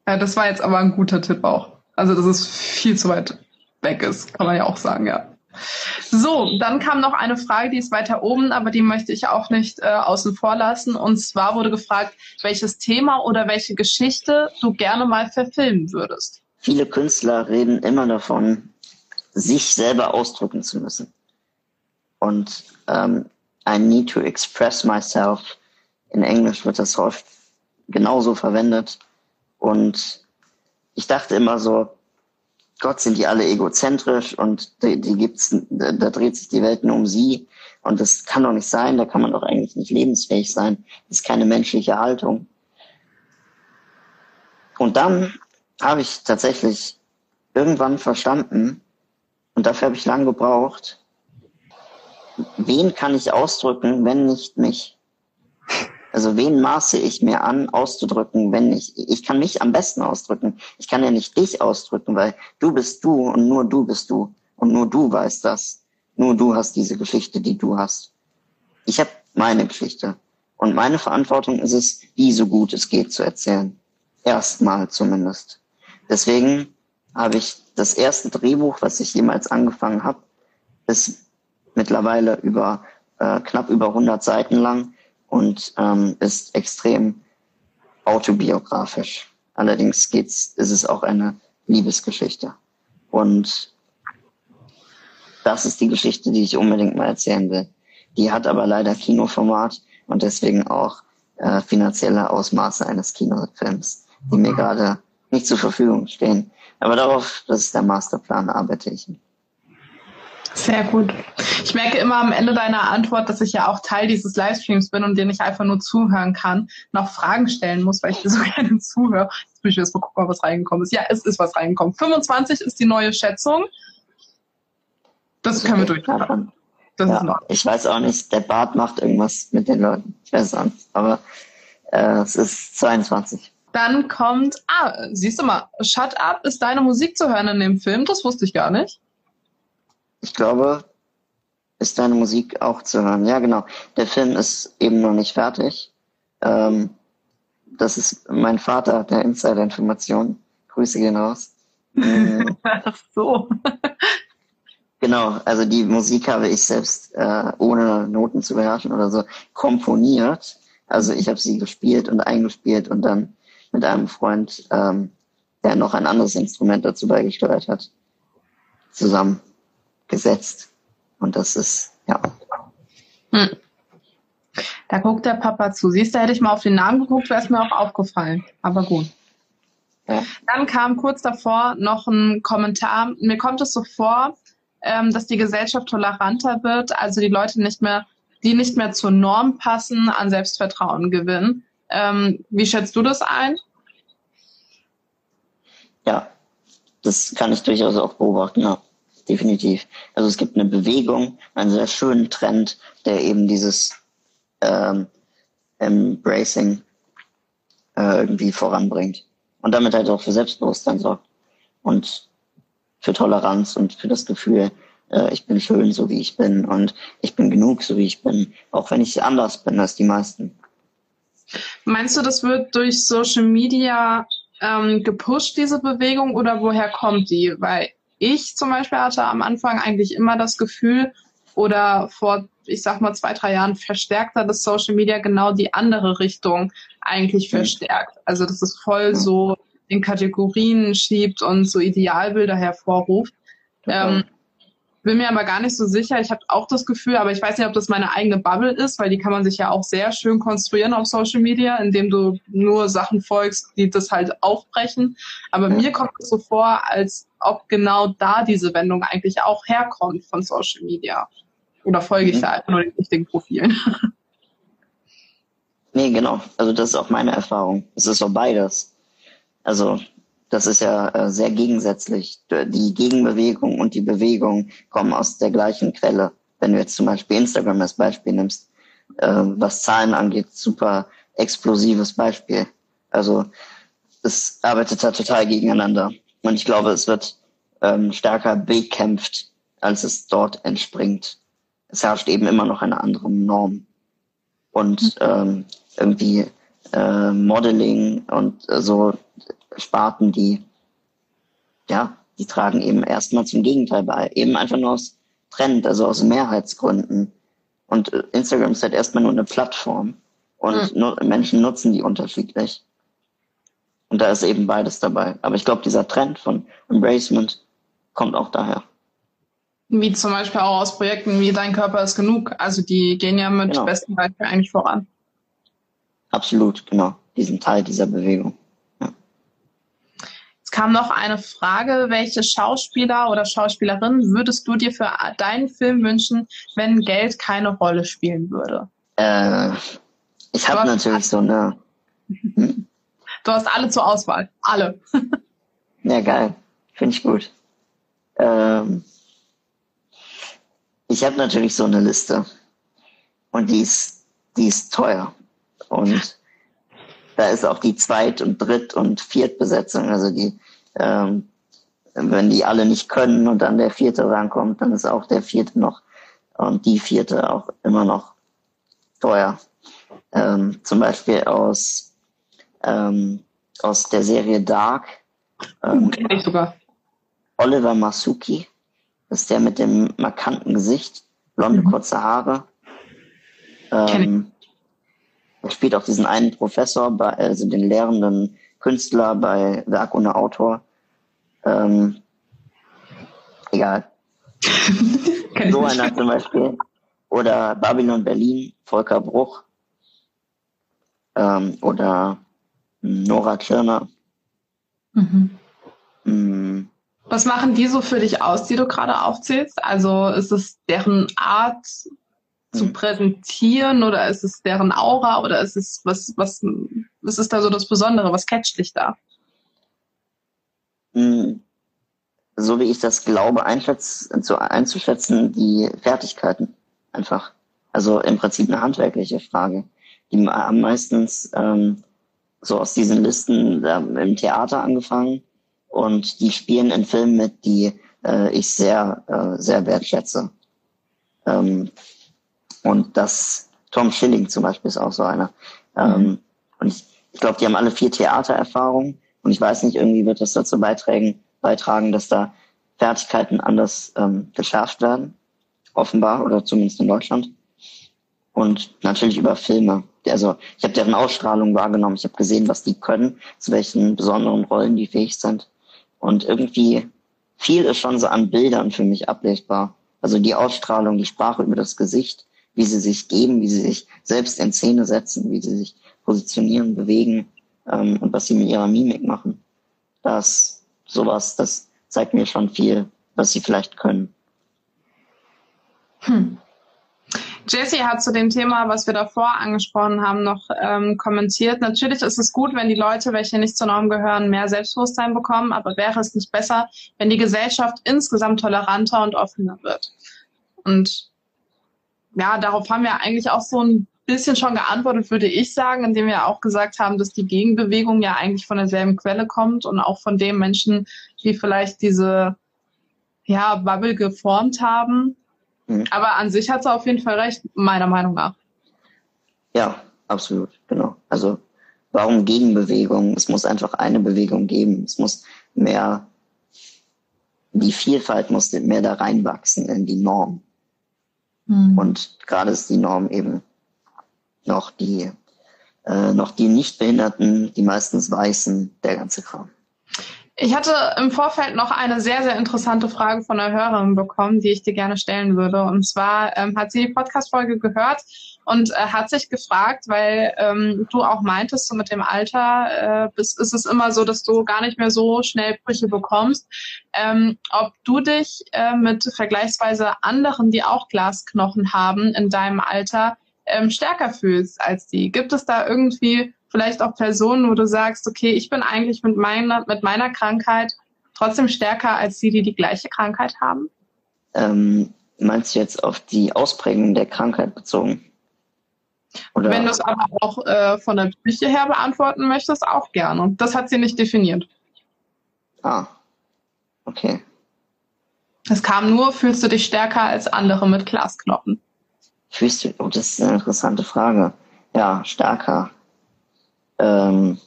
Ja, das war jetzt aber ein guter Tipp auch. Also, dass es viel zu weit weg ist, kann man ja auch sagen, ja. So, dann kam noch eine Frage, die ist weiter oben, aber die möchte ich auch nicht äh, außen vor lassen. Und zwar wurde gefragt, welches Thema oder welche Geschichte du gerne mal verfilmen würdest. Viele Künstler reden immer davon, sich selber ausdrücken zu müssen. Und ähm, I need to express myself. In Englisch wird das oft genauso verwendet. Und ich dachte immer so, Gott, sind die alle egozentrisch und die, die gibt's, da, da dreht sich die Welt nur um sie. Und das kann doch nicht sein, da kann man doch eigentlich nicht lebensfähig sein. Das ist keine menschliche Haltung. Und dann habe ich tatsächlich irgendwann verstanden, und dafür habe ich lange gebraucht, wen kann ich ausdrücken, wenn nicht mich? Also wen maße ich mir an, auszudrücken, wenn ich, ich kann mich am besten ausdrücken. Ich kann ja nicht dich ausdrücken, weil du bist du und nur du bist du. Und nur du weißt das. Nur du hast diese Geschichte, die du hast. Ich habe meine Geschichte. Und meine Verantwortung ist es, die so gut es geht zu erzählen. Erstmal zumindest. Deswegen habe ich das erste Drehbuch, was ich jemals angefangen habe, ist mittlerweile über äh, knapp über 100 Seiten lang und ähm, ist extrem autobiografisch. Allerdings geht's, ist es auch eine Liebesgeschichte. Und das ist die Geschichte, die ich unbedingt mal erzählen will. Die hat aber leider Kinoformat und deswegen auch äh, finanzielle Ausmaße eines Kinofilms, die mir gerade nicht zur Verfügung stehen. Aber darauf, das ist der Masterplan, arbeite ich. Sehr gut. Ich merke immer am Ende deiner Antwort, dass ich ja auch Teil dieses Livestreams bin und dir nicht einfach nur zuhören kann, noch Fragen stellen muss, weil ich dir so gerne zuhöre. Jetzt muss ich erst mal gucken, was reingekommen ist. Ja, es ist was reingekommen. 25 ist die neue Schätzung. Das können wir. Das ja. Ich weiß auch nicht, der Bart macht irgendwas mit den Leuten. Ich weiß es auch nicht. Aber äh, es ist 22. Dann kommt, ah, siehst du mal, Shut Up ist deine Musik zu hören in dem Film. Das wusste ich gar nicht ich glaube, ist deine Musik auch zu hören. Ja, genau. Der Film ist eben noch nicht fertig. Ähm, das ist mein Vater, der Insider-Information. Grüße gehen raus. Mhm. Ach so. genau, also die Musik habe ich selbst äh, ohne Noten zu beherrschen oder so komponiert. Also ich habe sie gespielt und eingespielt und dann mit einem Freund, ähm, der noch ein anderes Instrument dazu beigesteuert hat, zusammen gesetzt. Und das ist, ja. Hm. Da guckt der Papa zu. Siehst du, hätte ich mal auf den Namen geguckt, wäre es mir auch aufgefallen. Aber gut. Ja. Dann kam kurz davor noch ein Kommentar. Mir kommt es so vor, ähm, dass die Gesellschaft toleranter wird, also die Leute nicht mehr, die nicht mehr zur Norm passen, an Selbstvertrauen gewinnen. Ähm, wie schätzt du das ein? Ja, das kann ich durchaus auch beobachten. Ja definitiv. Also es gibt eine Bewegung, einen sehr schönen Trend, der eben dieses ähm, Embracing äh, irgendwie voranbringt und damit halt auch für Selbstbewusstsein sorgt. Und für Toleranz und für das Gefühl, äh, ich bin schön, so wie ich bin und ich bin genug, so wie ich bin, auch wenn ich anders bin als die meisten. Meinst du, das wird durch Social Media ähm, gepusht, diese Bewegung, oder woher kommt die? Weil ich zum Beispiel hatte am Anfang eigentlich immer das Gefühl, oder vor, ich sag mal, zwei, drei Jahren verstärkter, dass Social Media genau die andere Richtung eigentlich mhm. verstärkt. Also dass es voll mhm. so in Kategorien schiebt und so Idealbilder hervorruft. Ähm, bin mir aber gar nicht so sicher. Ich habe auch das Gefühl, aber ich weiß nicht, ob das meine eigene Bubble ist, weil die kann man sich ja auch sehr schön konstruieren auf Social Media, indem du nur Sachen folgst, die das halt aufbrechen. Aber mir kommt es so vor, als ob genau da diese Wendung eigentlich auch herkommt von Social Media. Oder folge ich mhm. da einfach nur den richtigen Profilen? Nee, genau. Also das ist auch meine Erfahrung. Es ist so beides. Also das ist ja äh, sehr gegensätzlich. Die Gegenbewegung und die Bewegung kommen aus der gleichen Quelle. Wenn du jetzt zum Beispiel Instagram als Beispiel nimmst, äh, was Zahlen angeht, super explosives Beispiel. Also es arbeitet da total gegeneinander. Und ich glaube, es wird ähm, stärker bekämpft, als es dort entspringt. Es herrscht eben immer noch eine andere Norm. Und ähm, irgendwie äh, Modeling und äh, so Sparten, die, ja, die tragen eben erstmal zum Gegenteil bei. Eben einfach nur aus Trend, also aus Mehrheitsgründen. Und äh, Instagram ist halt erstmal nur eine Plattform. Und nur, Menschen nutzen die unterschiedlich. Und da ist eben beides dabei. Aber ich glaube, dieser Trend von Embracement kommt auch daher. Wie zum Beispiel auch aus Projekten wie Dein Körper ist genug. Also die gehen ja mit genau. besten Beispiel eigentlich voran. Absolut, genau. Diesen Teil dieser Bewegung. Kam noch eine Frage, welche Schauspieler oder Schauspielerin würdest du dir für deinen Film wünschen, wenn Geld keine Rolle spielen würde? Äh, ich habe natürlich so eine. Hm? Du hast alle zur Auswahl. Alle. ja, geil. Finde ich gut. Ähm, ich habe natürlich so eine Liste. Und die ist, die ist teuer. Und da ist auch die Zweit- und Dritt- und Viertbesetzung, also die, ähm, wenn die alle nicht können und dann der vierte rankommt, dann ist auch der vierte noch und die vierte auch immer noch teuer. Ähm, zum Beispiel aus, ähm, aus der Serie Dark. Ähm, uh, ich sogar. Oliver Masuki, das ist der mit dem markanten Gesicht, blonde mhm. kurze Haare. Ähm, er spielt auch diesen einen Professor, bei, also den lehrenden Künstler bei Werk ohne Autor. Ähm, egal. so einer zum Beispiel. Oder Babylon Berlin, Volker Bruch. Ähm, oder Nora Kirner. Mhm. Mhm. Was machen die so für dich aus, die du gerade aufzählst? Also ist es deren Art zu mhm. präsentieren oder ist es deren Aura oder ist es was, was, was ist da so das Besondere? Was catcht dich da? Mhm. So wie ich das glaube, einzuschätzen, die Fertigkeiten einfach. Also im Prinzip eine handwerkliche Frage. Die haben meistens ähm, so aus diesen Listen im Theater angefangen und die spielen in Filmen mit, die äh, ich sehr, äh, sehr wertschätze. Ähm, und das Tom Schilling zum Beispiel ist auch so einer. Ähm, mhm. Ähm, und ich, ich glaube, die haben alle vier Theatererfahrungen. Und ich weiß nicht, irgendwie wird das dazu beitragen, beitragen dass da Fertigkeiten anders ähm, geschärft werden. Offenbar, oder zumindest in Deutschland. Und natürlich über Filme. Also ich habe deren Ausstrahlung wahrgenommen. Ich habe gesehen, was die können, zu welchen besonderen Rollen die fähig sind. Und irgendwie viel ist schon so an Bildern für mich ablesbar. Also die Ausstrahlung, die Sprache über das Gesicht, wie sie sich geben, wie sie sich selbst in Szene setzen, wie sie sich positionieren, bewegen ähm, und was sie mit ihrer Mimik machen. Das sowas, das zeigt mir schon viel, was sie vielleicht können. Hm. Jessie hat zu dem Thema, was wir davor angesprochen haben, noch ähm, kommentiert. Natürlich ist es gut, wenn die Leute, welche nicht zur Norm gehören, mehr Selbstbewusstsein bekommen, aber wäre es nicht besser, wenn die Gesellschaft insgesamt toleranter und offener wird? Und ja, darauf haben wir eigentlich auch so ein bisschen schon geantwortet, würde ich sagen, indem wir auch gesagt haben, dass die Gegenbewegung ja eigentlich von derselben Quelle kommt und auch von den Menschen, die vielleicht diese ja, Bubble geformt haben. Mhm. Aber an sich hat sie auf jeden Fall recht, meiner Meinung nach. Ja, absolut, genau. Also warum Gegenbewegung? Es muss einfach eine Bewegung geben. Es muss mehr, die Vielfalt muss mehr da reinwachsen in die Norm. Mhm. Und gerade ist die Norm eben noch die, äh, noch die Nichtbehinderten, die meistens Weißen, der ganze Kram. Ich hatte im Vorfeld noch eine sehr, sehr interessante Frage von einer Hörerin bekommen, die ich dir gerne stellen würde. Und zwar ähm, hat sie die Podcast-Folge gehört und äh, hat sich gefragt, weil ähm, du auch meintest, so mit dem Alter äh, bist, ist es immer so, dass du gar nicht mehr so schnell Brüche bekommst, ähm, ob du dich äh, mit vergleichsweise anderen, die auch Glasknochen haben, in deinem Alter ähm, stärker fühlst als die. Gibt es da irgendwie vielleicht auch Personen, wo du sagst, okay, ich bin eigentlich mit meiner, mit meiner Krankheit trotzdem stärker als die, die die gleiche Krankheit haben? Ähm, meinst du jetzt auf die Ausprägung der Krankheit bezogen? Oder? Wenn du es aber auch äh, von der Psyche her beantworten möchtest, auch gerne. Das hat sie nicht definiert. Ah, okay. Es kam nur, fühlst du dich stärker als andere mit Glasknochen? Du, oh, das ist eine interessante Frage. Ja, stärker. Ähm,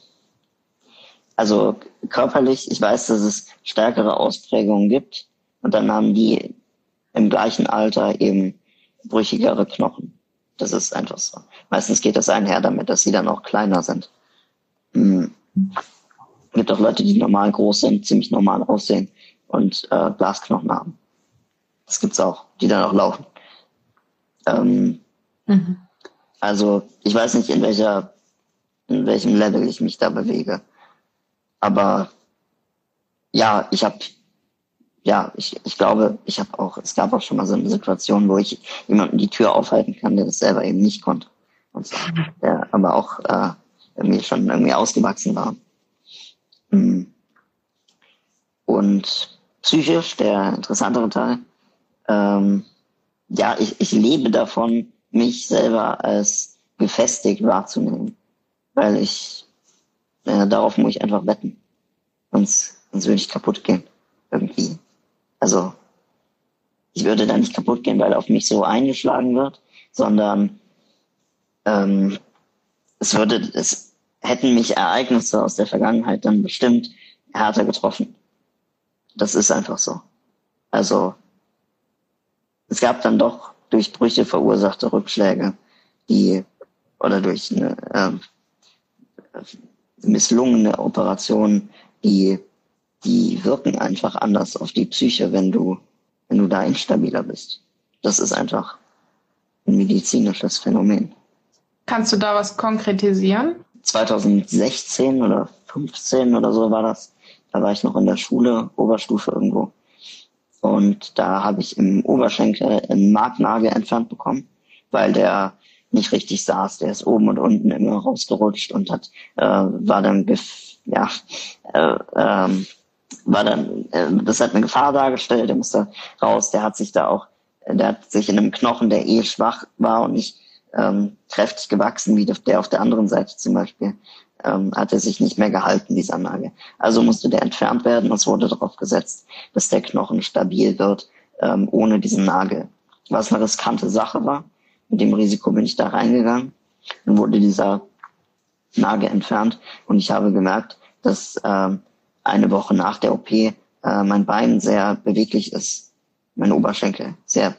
also körperlich, ich weiß, dass es stärkere Ausprägungen gibt und dann haben die im gleichen Alter eben brüchigere Knochen. Das ist einfach so. Meistens geht das einher damit, dass sie dann auch kleiner sind. Mhm. Es gibt auch Leute, die normal groß sind, ziemlich normal aussehen und äh, Glasknochen haben. Das gibt's auch, die dann auch laufen. Ähm, mhm. Also ich weiß nicht, in welcher in welchem Level ich mich da bewege. Aber ja, ich habe ja, ich, ich glaube, ich habe auch, es gab auch schon mal so eine Situation, wo ich jemanden die Tür aufhalten kann, der das selber eben nicht konnte. Und der aber auch äh, irgendwie schon irgendwie ausgewachsen war. Hm. Und psychisch, der interessantere Teil, ähm, ja, ich, ich lebe davon, mich selber als gefestigt wahrzunehmen weil ich, äh, darauf muss ich einfach wetten. Sonst, sonst würde ich kaputt gehen. Irgendwie. Also, ich würde da nicht kaputt gehen, weil auf mich so eingeschlagen wird, sondern ähm, es würde, es hätten mich Ereignisse aus der Vergangenheit dann bestimmt härter getroffen. Das ist einfach so. Also es gab dann doch durch Brüche verursachte Rückschläge, die oder durch eine äh, misslungene Operationen, die, die wirken einfach anders auf die Psyche, wenn du, wenn du da instabiler bist. Das ist einfach ein medizinisches Phänomen. Kannst du da was konkretisieren? 2016 oder 15 oder so war das. Da war ich noch in der Schule, Oberstufe irgendwo. Und da habe ich im Oberschenkel einen Marknagel entfernt bekommen, weil der nicht richtig saß. Der ist oben und unten immer rausgerutscht und hat äh, war dann ja äh, ähm, war dann äh, das hat eine Gefahr dargestellt. Der musste raus. Der hat sich da auch der hat sich in einem Knochen, der eh schwach war und nicht ähm, kräftig gewachsen, wie der auf der anderen Seite zum Beispiel, ähm, hat er sich nicht mehr gehalten, dieser Nagel. Also musste der entfernt werden. Es wurde darauf gesetzt, dass der Knochen stabil wird, ähm, ohne diesen Nagel. Was eine riskante Sache war, mit dem Risiko bin ich da reingegangen. Dann wurde dieser Nagel entfernt und ich habe gemerkt, dass äh, eine Woche nach der OP äh, mein Bein sehr beweglich ist. Mein Oberschenkel sehr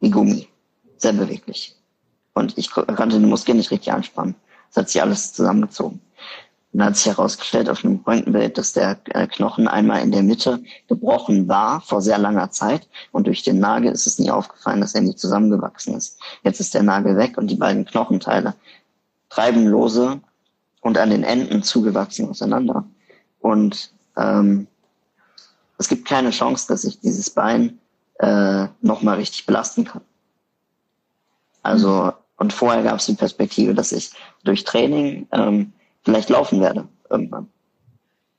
wie Gummi, sehr beweglich. Und ich konnte den Muskel nicht richtig anspannen. Es hat sich alles zusammengezogen. Dann hat sich herausgestellt auf einem Röntgenbild, dass der äh, Knochen einmal in der Mitte gebrochen war vor sehr langer Zeit und durch den Nagel ist es nie aufgefallen, dass er nicht zusammengewachsen ist. Jetzt ist der Nagel weg und die beiden Knochenteile treiben lose und an den Enden zugewachsen auseinander. Und ähm, es gibt keine Chance, dass ich dieses Bein äh, nochmal richtig belasten kann. Also, und vorher gab es die Perspektive, dass ich durch Training ähm, vielleicht laufen werde irgendwann.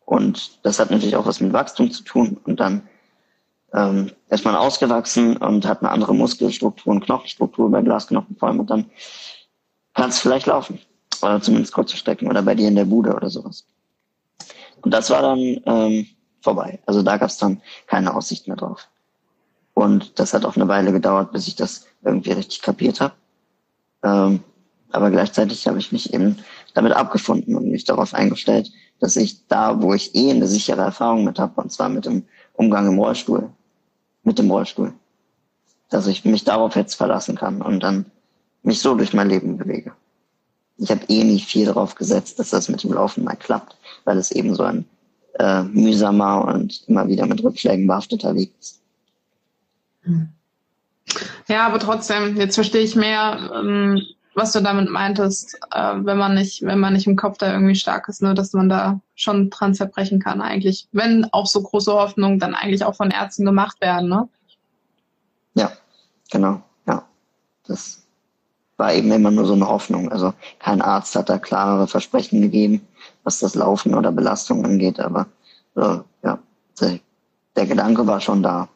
Und das hat natürlich auch was mit Wachstum zu tun. Und dann ähm, ist man ausgewachsen und hat eine andere Muskelstruktur und Knochenstruktur bei Glasknochen vor allem. Und dann kannst du vielleicht laufen. Oder zumindest kurze Strecken oder bei dir in der Bude oder sowas. Und das war dann ähm, vorbei. Also da gab es dann keine Aussicht mehr drauf. Und das hat auch eine Weile gedauert, bis ich das irgendwie richtig kapiert habe. Ähm, aber gleichzeitig habe ich mich eben damit abgefunden und mich darauf eingestellt, dass ich da, wo ich eh eine sichere Erfahrung mit habe, und zwar mit dem Umgang im Rollstuhl, mit dem Rollstuhl, dass ich mich darauf jetzt verlassen kann und dann mich so durch mein Leben bewege. Ich habe eh nicht viel darauf gesetzt, dass das mit dem Laufen mal klappt, weil es eben so ein äh, mühsamer und immer wieder mit Rückschlägen behafteter Weg ist. Ja, aber trotzdem, jetzt verstehe ich mehr, ähm, was du damit meintest, äh, wenn man nicht, wenn man nicht im Kopf da irgendwie stark ist, ne, dass man da schon dran zerbrechen kann eigentlich. Wenn auch so große Hoffnungen dann eigentlich auch von Ärzten gemacht werden, ne? Ja, genau, ja. Das war eben immer nur so eine Hoffnung. Also kein Arzt hat da klarere Versprechen gegeben, was das Laufen oder Belastung angeht, aber äh, ja, der, der Gedanke war schon da.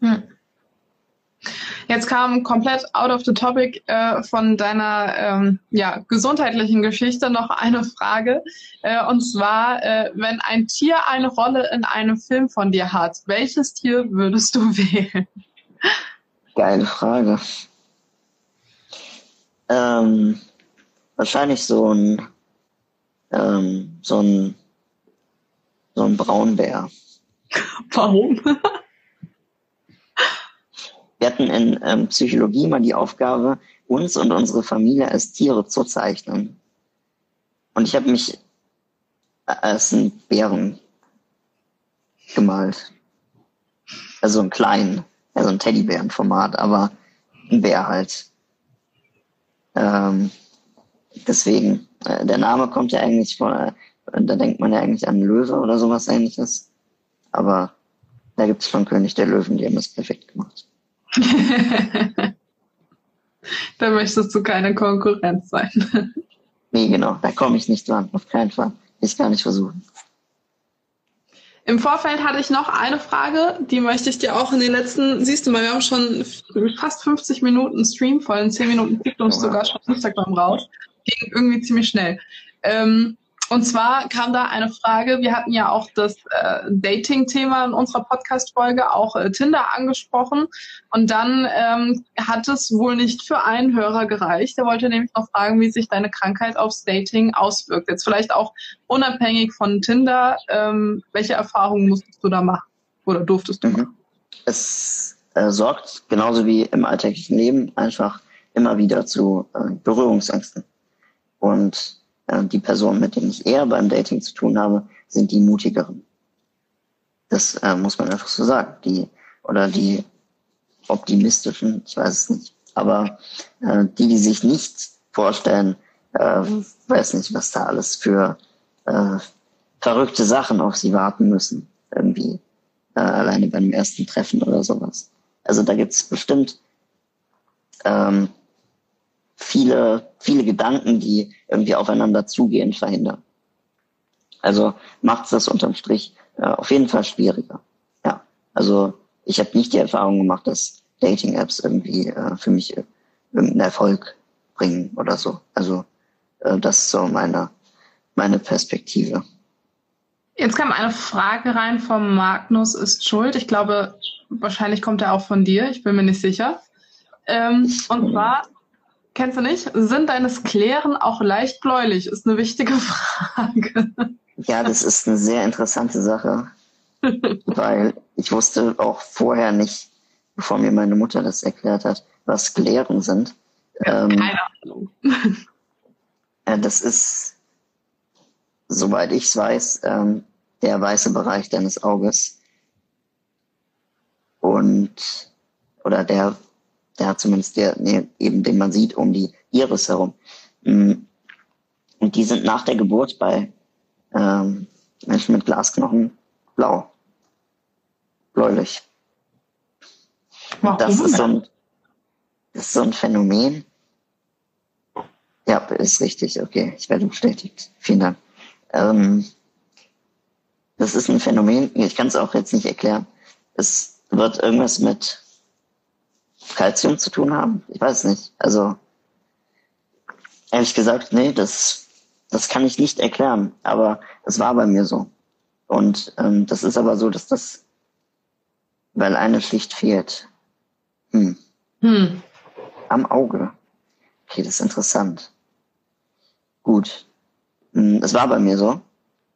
Hm. Jetzt kam komplett out of the topic äh, von deiner ähm, ja, gesundheitlichen Geschichte noch eine Frage. Äh, und zwar, äh, wenn ein Tier eine Rolle in einem Film von dir hat, welches Tier würdest du wählen? Geile Frage. Ähm, wahrscheinlich so ein, ähm, so ein, so ein Braunbär. Warum? Wir hatten in ähm, Psychologie mal die Aufgabe, uns und unsere Familie als Tiere zu zeichnen. Und ich habe mich als einen Bären gemalt. Also einen kleinen, also ein Teddybärenformat, aber ein Bär halt. Ähm, deswegen, äh, der Name kommt ja eigentlich von, äh, da denkt man ja eigentlich an Löwe oder sowas ähnliches. Aber da gibt es von König der Löwen, die haben das perfekt gemacht. da möchtest du keine Konkurrenz sein. nee, genau, da komme ich nicht dran, auf keinen Fall. Ich kann nicht versuchen. Im Vorfeld hatte ich noch eine Frage, die möchte ich dir auch in den letzten, siehst du mal, wir haben schon fast 50 Minuten Stream voll, in 10 Minuten kriegt uns oh, sogar schon Instagram raus. Ging irgendwie ziemlich schnell. Ähm, und zwar kam da eine Frage, wir hatten ja auch das äh, Dating-Thema in unserer Podcast-Folge, auch äh, Tinder angesprochen. Und dann ähm, hat es wohl nicht für einen Hörer gereicht. Der wollte nämlich noch fragen, wie sich deine Krankheit aufs Dating auswirkt. Jetzt vielleicht auch unabhängig von Tinder. Ähm, welche Erfahrungen musstest du da machen oder durftest du mhm. machen? Es äh, sorgt genauso wie im alltäglichen Leben einfach immer wieder zu äh, Berührungsängsten. Und die Personen, mit denen ich eher beim Dating zu tun habe, sind die mutigeren. Das äh, muss man einfach so sagen. Die oder die optimistischen, ich weiß es nicht. Aber äh, die, die sich nicht vorstellen, äh, weiß nicht, was da alles für äh, verrückte Sachen auf sie warten müssen. Irgendwie äh, alleine beim ersten Treffen oder sowas. Also da gibt's bestimmt ähm, viele, viele Gedanken, die irgendwie aufeinander zugehen, verhindern. Also macht es das unterm Strich äh, auf jeden Fall schwieriger. Ja, also ich habe nicht die Erfahrung gemacht, dass Dating-Apps irgendwie äh, für mich irgendeinen Erfolg bringen oder so. Also äh, das ist so meine, meine Perspektive. Jetzt kam eine Frage rein vom Magnus ist schuld. Ich glaube, wahrscheinlich kommt er auch von dir. Ich bin mir nicht sicher. Ähm, und zwar Kennst du nicht? Sind deine Sklären auch leicht bläulich? Ist eine wichtige Frage. Ja, das ist eine sehr interessante Sache, weil ich wusste auch vorher nicht, bevor mir meine Mutter das erklärt hat, was Sklären sind. Ja, ähm, keine Ahnung. Äh, das ist, soweit ich es weiß, ähm, der weiße Bereich deines Auges. Und, oder der ja, zumindest der, nee, eben den man sieht um die Iris herum. Mm. Und die sind nach der Geburt bei ähm, Menschen mit Glasknochen blau. Bläulich. Das ist so ein, das ist so ein Phänomen. Ja, ist richtig, okay. Ich werde bestätigt. Vielen Dank. Ähm, das ist ein Phänomen, ich kann es auch jetzt nicht erklären. Es wird irgendwas mit Kalzium zu tun haben? Ich weiß nicht. Also ehrlich gesagt, nee, das, das kann ich nicht erklären. Aber es war bei mir so. Und ähm, das ist aber so, dass das weil eine Schicht fehlt. Hm. Hm. Am Auge. Okay, das ist interessant. Gut. Hm, Es war bei mir so.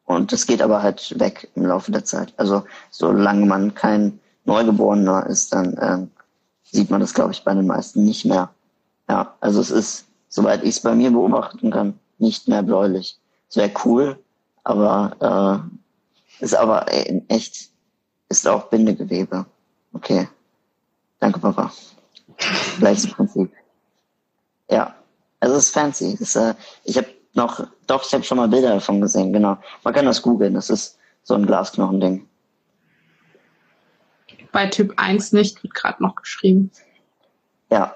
Und es geht aber halt weg im Laufe der Zeit. Also solange man kein Neugeborener ist, dann ähm, sieht man das, glaube ich, bei den meisten nicht mehr. Ja, also es ist, soweit ich es bei mir beobachten kann, nicht mehr bläulich. Es wäre cool, aber äh, ist aber in echt, ist auch Bindegewebe. Okay. Danke, Papa. Gleiches Prinzip. Ja, also es ist fancy. Das, ist, äh, ich habe noch, doch, ich habe schon mal Bilder davon gesehen, genau. Man kann das googeln, das ist so ein Glasknochending. Bei Typ 1 nicht, wird gerade noch geschrieben. Ja,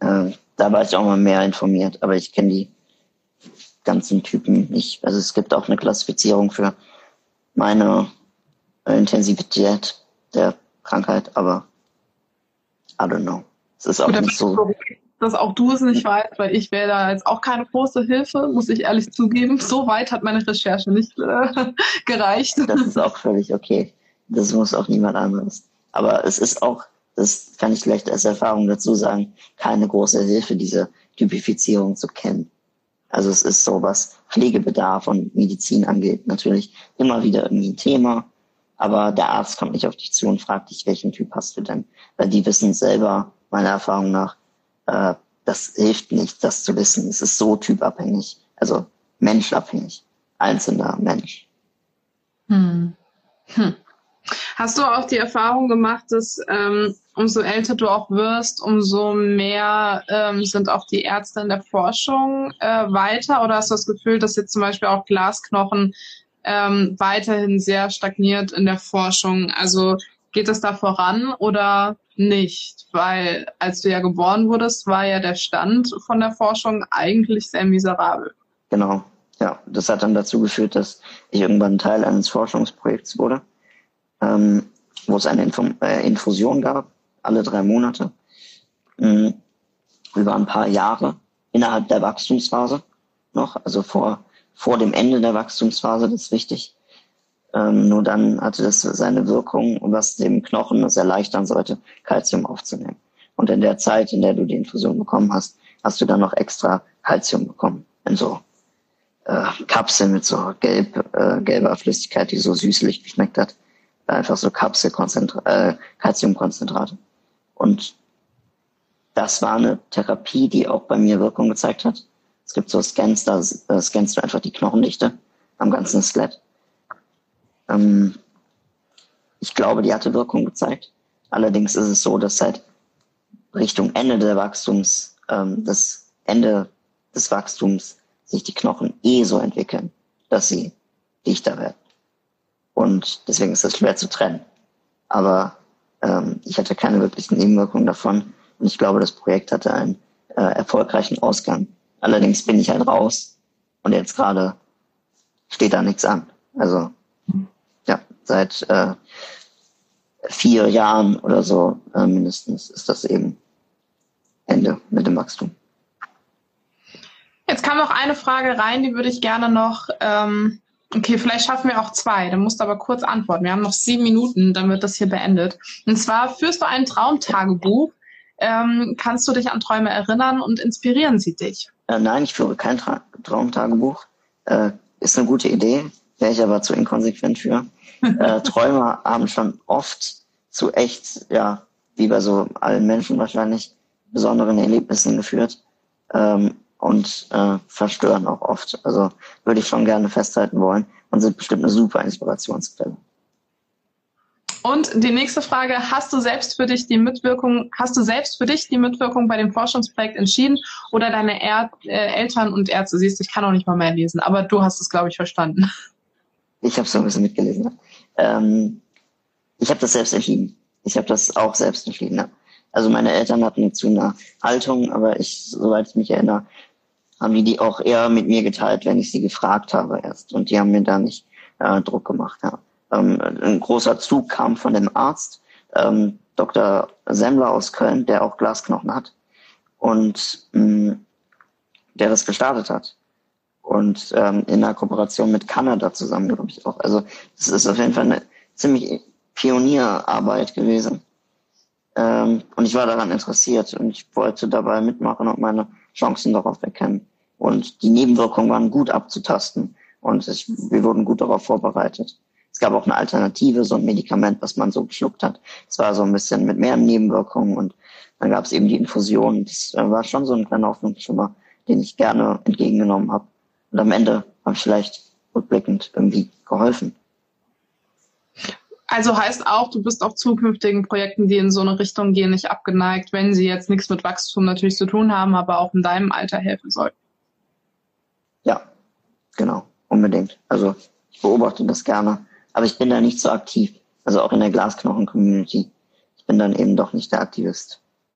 äh, da war ich auch mal mehr informiert, aber ich kenne die ganzen Typen nicht. Also es gibt auch eine Klassifizierung für meine Intensivität der Krankheit, aber I don't know. Es ist auch Gut, nicht so. Dass auch du es nicht weißt, weil ich wäre da jetzt auch keine große Hilfe, muss ich ehrlich zugeben. So weit hat meine Recherche nicht äh, gereicht. Das ist auch völlig okay. Das muss auch niemand anderes. Aber es ist auch, das kann ich vielleicht als Erfahrung dazu sagen, keine große Hilfe, diese Typifizierung zu kennen. Also es ist so, was Pflegebedarf und Medizin angeht, natürlich immer wieder irgendwie ein Thema. Aber der Arzt kommt nicht auf dich zu und fragt dich, welchen Typ hast du denn? Weil die wissen selber, meiner Erfahrung nach, äh, das hilft nicht, das zu wissen. Es ist so typabhängig, also menschabhängig, einzelner Mensch. Hm. Hm. Hast du auch die Erfahrung gemacht, dass ähm, umso älter du auch wirst, umso mehr ähm, sind auch die Ärzte in der Forschung äh, weiter? Oder hast du das Gefühl, dass jetzt zum Beispiel auch Glasknochen ähm, weiterhin sehr stagniert in der Forschung? Also geht es da voran oder nicht? Weil als du ja geboren wurdest, war ja der Stand von der Forschung eigentlich sehr miserabel. Genau, ja. Das hat dann dazu geführt, dass ich irgendwann Teil eines Forschungsprojekts wurde, ähm, wo es eine Info äh, Infusion gab, alle drei Monate, mh, über ein paar Jahre innerhalb der Wachstumsphase noch, also vor, vor dem Ende der Wachstumsphase, das ist wichtig. Ähm, nur dann hatte das seine Wirkung, was dem Knochen es erleichtern sollte, Kalzium aufzunehmen. Und in der Zeit, in der du die Infusion bekommen hast, hast du dann noch extra Kalzium bekommen. In so äh, Kapseln mit so gelb, äh, gelber Flüssigkeit, die so süßlich geschmeckt hat. Einfach so Kapselkonzentrat, äh, Kalziumkonzentrate. Und das war eine Therapie, die auch bei mir Wirkung gezeigt hat. Es gibt so Scans, da äh, scannst du einfach die Knochendichte am ganzen Skelett. Ähm, ich glaube, die hatte Wirkung gezeigt. Allerdings ist es so, dass seit Richtung Ende der Wachstums, ähm, das Ende des Wachstums sich die Knochen eh so entwickeln, dass sie dichter werden. Und deswegen ist das schwer zu trennen. Aber ähm, ich hatte keine wirklichen Nebenwirkungen davon. Und ich glaube, das Projekt hatte einen äh, erfolgreichen Ausgang. Allerdings bin ich halt raus und jetzt gerade steht da nichts an. Also ja, seit äh, vier Jahren oder so äh, mindestens ist das eben Ende mit dem Wachstum. Jetzt kam noch eine Frage rein, die würde ich gerne noch, ähm, okay, vielleicht schaffen wir auch zwei, dann musst du aber kurz antworten. Wir haben noch sieben Minuten, dann wird das hier beendet. Und zwar führst du ein Traumtagebuch. Ähm, kannst du dich an Träume erinnern und inspirieren sie dich? Äh, nein, ich führe kein Tra Traumtagebuch. Äh, ist eine gute Idee, wäre ich aber zu inkonsequent für. äh, Träume haben schon oft zu echt, ja, wie bei so allen Menschen wahrscheinlich, besonderen Erlebnissen geführt. Ähm, und äh, verstören auch oft. Also würde ich schon gerne festhalten wollen und sind bestimmt eine super Inspirationsquelle. Und die nächste Frage, hast du selbst für dich die Mitwirkung, hast du selbst für dich die Mitwirkung bei dem Forschungsprojekt entschieden oder deine er äh, Eltern und Ärzte? Siehst, ich kann auch nicht mal mehr lesen, aber du hast es, glaube ich, verstanden. Ich habe so ein bisschen mitgelesen. Ähm, ich habe das selbst entschieden. Ich habe das auch selbst entschieden. Ja. Also meine Eltern hatten zu einer Haltung, aber ich, soweit ich mich erinnere, haben die die auch eher mit mir geteilt, wenn ich sie gefragt habe erst. Und die haben mir da nicht äh, Druck gemacht. Ja. Ähm, ein großer Zug kam von dem Arzt, ähm, Dr. Semmler aus Köln, der auch Glasknochen hat und mh, der das gestartet hat. Und ähm, in einer Kooperation mit Kanada zusammen, glaube ich auch. Also es ist auf jeden Fall eine ziemlich Pionierarbeit gewesen. Ähm, und ich war daran interessiert und ich wollte dabei mitmachen und meine Chancen darauf erkennen. Und die Nebenwirkungen waren gut abzutasten und ich, wir wurden gut darauf vorbereitet. Es gab auch eine Alternative, so ein Medikament, was man so geschluckt hat. Es war so ein bisschen mit mehr Nebenwirkungen und dann gab es eben die Infusion. Das war schon so ein kleiner Hoffnungsschimmer, den ich gerne entgegengenommen habe. Und am Ende habe ich vielleicht rückblickend irgendwie geholfen. Also heißt auch, du bist auch zukünftigen Projekten, die in so eine Richtung gehen, nicht abgeneigt, wenn sie jetzt nichts mit Wachstum natürlich zu tun haben, aber auch in deinem Alter helfen sollten. Ja, genau, unbedingt. Also ich beobachte das gerne, aber ich bin da nicht so aktiv. Also auch in der Glasknochen-Community. Ich bin dann eben doch nicht der Aktivist.